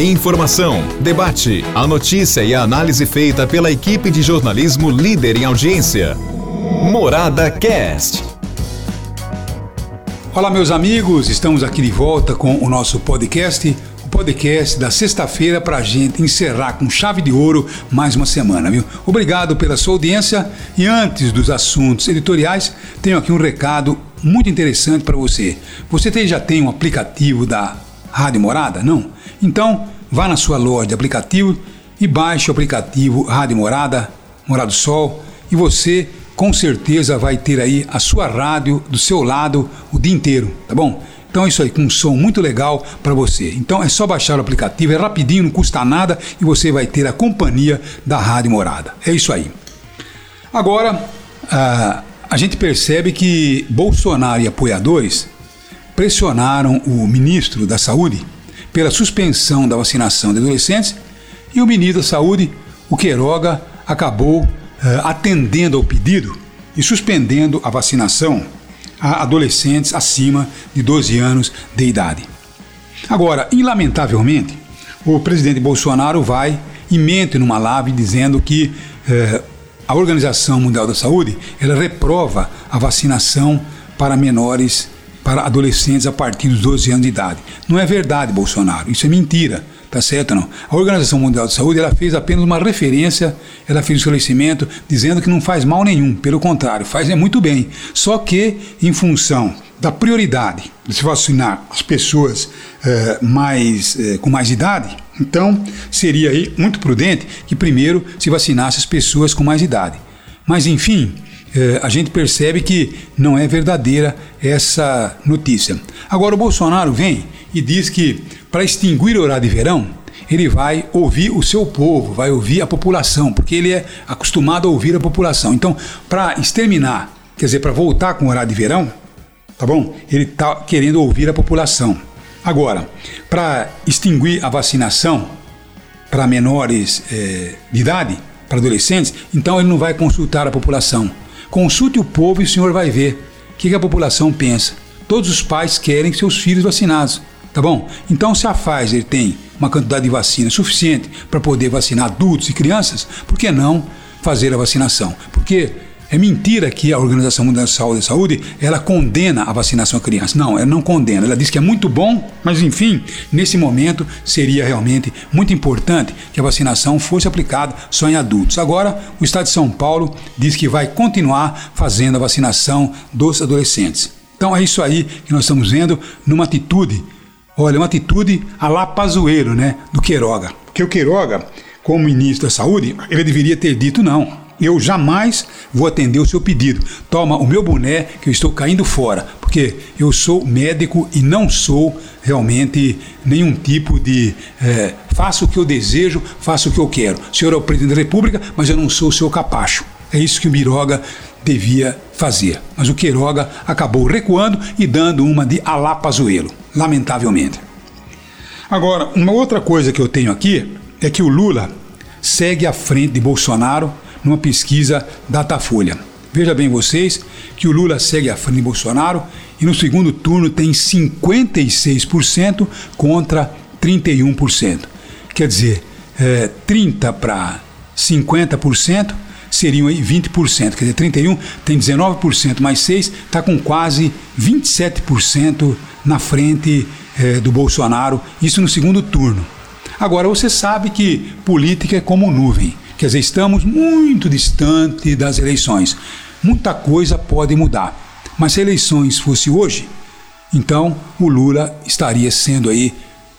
Informação, debate, a notícia e a análise feita pela equipe de jornalismo líder em audiência. Morada Cast. Olá, meus amigos, estamos aqui de volta com o nosso podcast, o podcast da sexta-feira para a gente encerrar com chave de ouro mais uma semana, viu? Obrigado pela sua audiência e antes dos assuntos editoriais, tenho aqui um recado muito interessante para você. Você tem, já tem um aplicativo da Rádio Morada? Não? Então, vá na sua loja de aplicativo e baixe o aplicativo Rádio Morada, Morado Sol, e você com certeza vai ter aí a sua rádio do seu lado o dia inteiro, tá bom? Então é isso aí, com um som muito legal para você. Então é só baixar o aplicativo, é rapidinho, não custa nada e você vai ter a companhia da Rádio Morada. É isso aí. Agora, ah, a gente percebe que Bolsonaro e apoiadores pressionaram o ministro da Saúde pela suspensão da vacinação de adolescentes e o ministro da Saúde, o Queiroga, acabou uh, atendendo ao pedido e suspendendo a vacinação a adolescentes acima de 12 anos de idade. Agora, ilamentavelmente, o presidente Bolsonaro vai e mente numa live dizendo que uh, a Organização Mundial da Saúde ela reprova a vacinação para menores para adolescentes a partir dos 12 anos de idade. Não é verdade, Bolsonaro, isso é mentira. Tá certo não? A Organização Mundial de Saúde ela fez apenas uma referência, ela fez um esclarecimento dizendo que não faz mal nenhum, pelo contrário, faz é muito bem. Só que, em função da prioridade de se vacinar as pessoas eh, mais, eh, com mais idade, então seria aí muito prudente que primeiro se vacinasse as pessoas com mais idade. Mas enfim, a gente percebe que não é verdadeira essa notícia. Agora, o Bolsonaro vem e diz que para extinguir o horário de verão, ele vai ouvir o seu povo, vai ouvir a população, porque ele é acostumado a ouvir a população. Então, para exterminar, quer dizer, para voltar com o horário de verão, tá bom? Ele está querendo ouvir a população. Agora, para extinguir a vacinação para menores é, de idade, para adolescentes, então ele não vai consultar a população. Consulte o povo e o senhor vai ver o que, a população pensa. Todos os pais querem seus filhos vacinados, tá bom? Então, se a Pfizer tem uma quantidade de vacina suficiente para poder vacinar adultos e crianças, por que não fazer a vacinação? Porque é mentira que a Organização Mundial de Saúde ela condena a vacinação a crianças. Não, ela não condena. Ela diz que é muito bom, mas enfim, nesse momento seria realmente muito importante que a vacinação fosse aplicada só em adultos. Agora, o Estado de São Paulo diz que vai continuar fazendo a vacinação dos adolescentes. Então é isso aí que nós estamos vendo numa atitude, olha, uma atitude a lá Pazueiro, né, do Queiroga. Porque o Queiroga, como ministro da Saúde, ele deveria ter dito não eu jamais vou atender o seu pedido. Toma o meu boné que eu estou caindo fora, porque eu sou médico e não sou realmente nenhum tipo de é, faço o que eu desejo, faço o que eu quero. O senhor é o presidente da República, mas eu não sou o seu capacho. É isso que o Miroga devia fazer. Mas o Queiroga acabou recuando e dando uma de alapazuelo, lamentavelmente. Agora, uma outra coisa que eu tenho aqui é que o Lula segue à frente de Bolsonaro numa pesquisa Datafolha. Veja bem vocês que o Lula segue à frente de Bolsonaro e no segundo turno tem 56% contra 31%. Quer dizer, é, 30 para 50% seriam aí 20%. Quer dizer, 31 tem 19% mais 6, está com quase 27% na frente é, do Bolsonaro, isso no segundo turno. Agora, você sabe que política é como nuvem. Quer dizer, estamos muito distante das eleições. Muita coisa pode mudar. Mas se eleições fosse hoje, então o Lula estaria sendo aí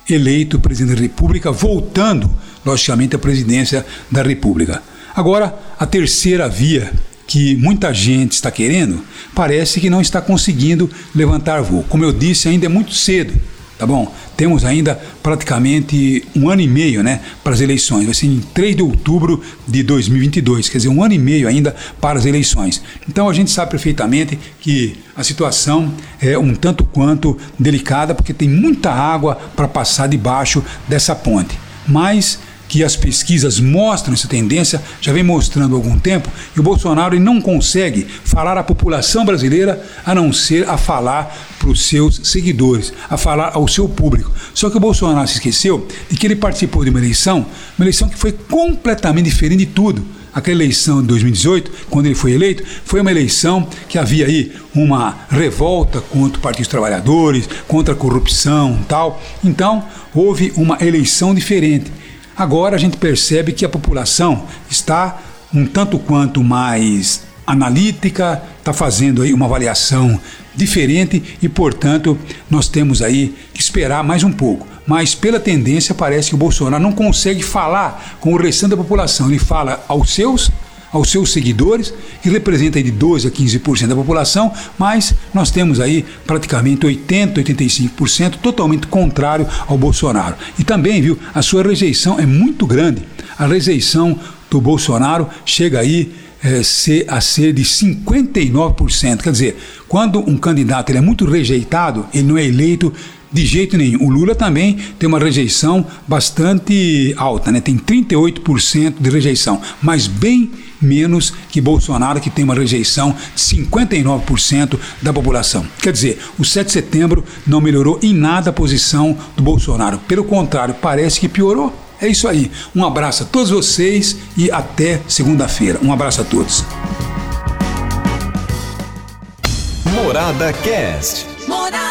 eleito presidente da República, voltando, logicamente, à presidência da República. Agora, a terceira via que muita gente está querendo, parece que não está conseguindo levantar voo. Como eu disse, ainda é muito cedo tá bom? Temos ainda praticamente um ano e meio, né, para as eleições. Vai ser em 3 de outubro de 2022, quer dizer, um ano e meio ainda para as eleições. Então a gente sabe perfeitamente que a situação é um tanto quanto delicada, porque tem muita água para passar debaixo dessa ponte. Mas que as pesquisas mostram essa tendência, já vem mostrando há algum tempo, e o Bolsonaro não consegue falar à população brasileira a não ser a falar para os seus seguidores, a falar ao seu público. Só que o Bolsonaro se esqueceu de que ele participou de uma eleição, uma eleição que foi completamente diferente de tudo aquela eleição de 2018, quando ele foi eleito, foi uma eleição que havia aí uma revolta contra o Partido dos Trabalhadores, contra a corrupção tal. Então, houve uma eleição diferente. Agora a gente percebe que a população está um tanto quanto mais analítica, está fazendo aí uma avaliação diferente e, portanto, nós temos aí que esperar mais um pouco. Mas pela tendência parece que o Bolsonaro não consegue falar com o restante da população. Ele fala aos seus aos seus seguidores, que representa de 12 a 15% da população, mas nós temos aí praticamente 80, 85% totalmente contrário ao Bolsonaro. E também, viu, a sua rejeição é muito grande. A rejeição do Bolsonaro chega aí é, ser, a ser de 59%. Quer dizer, quando um candidato ele é muito rejeitado, ele não é eleito de jeito nenhum. O Lula também tem uma rejeição bastante alta, né? tem 38% de rejeição, mas bem menos que Bolsonaro, que tem uma rejeição de 59% da população. Quer dizer, o 7 de setembro não melhorou em nada a posição do Bolsonaro. Pelo contrário, parece que piorou. É isso aí. Um abraço a todos vocês e até segunda-feira. Um abraço a todos. Morada Cast. Morada.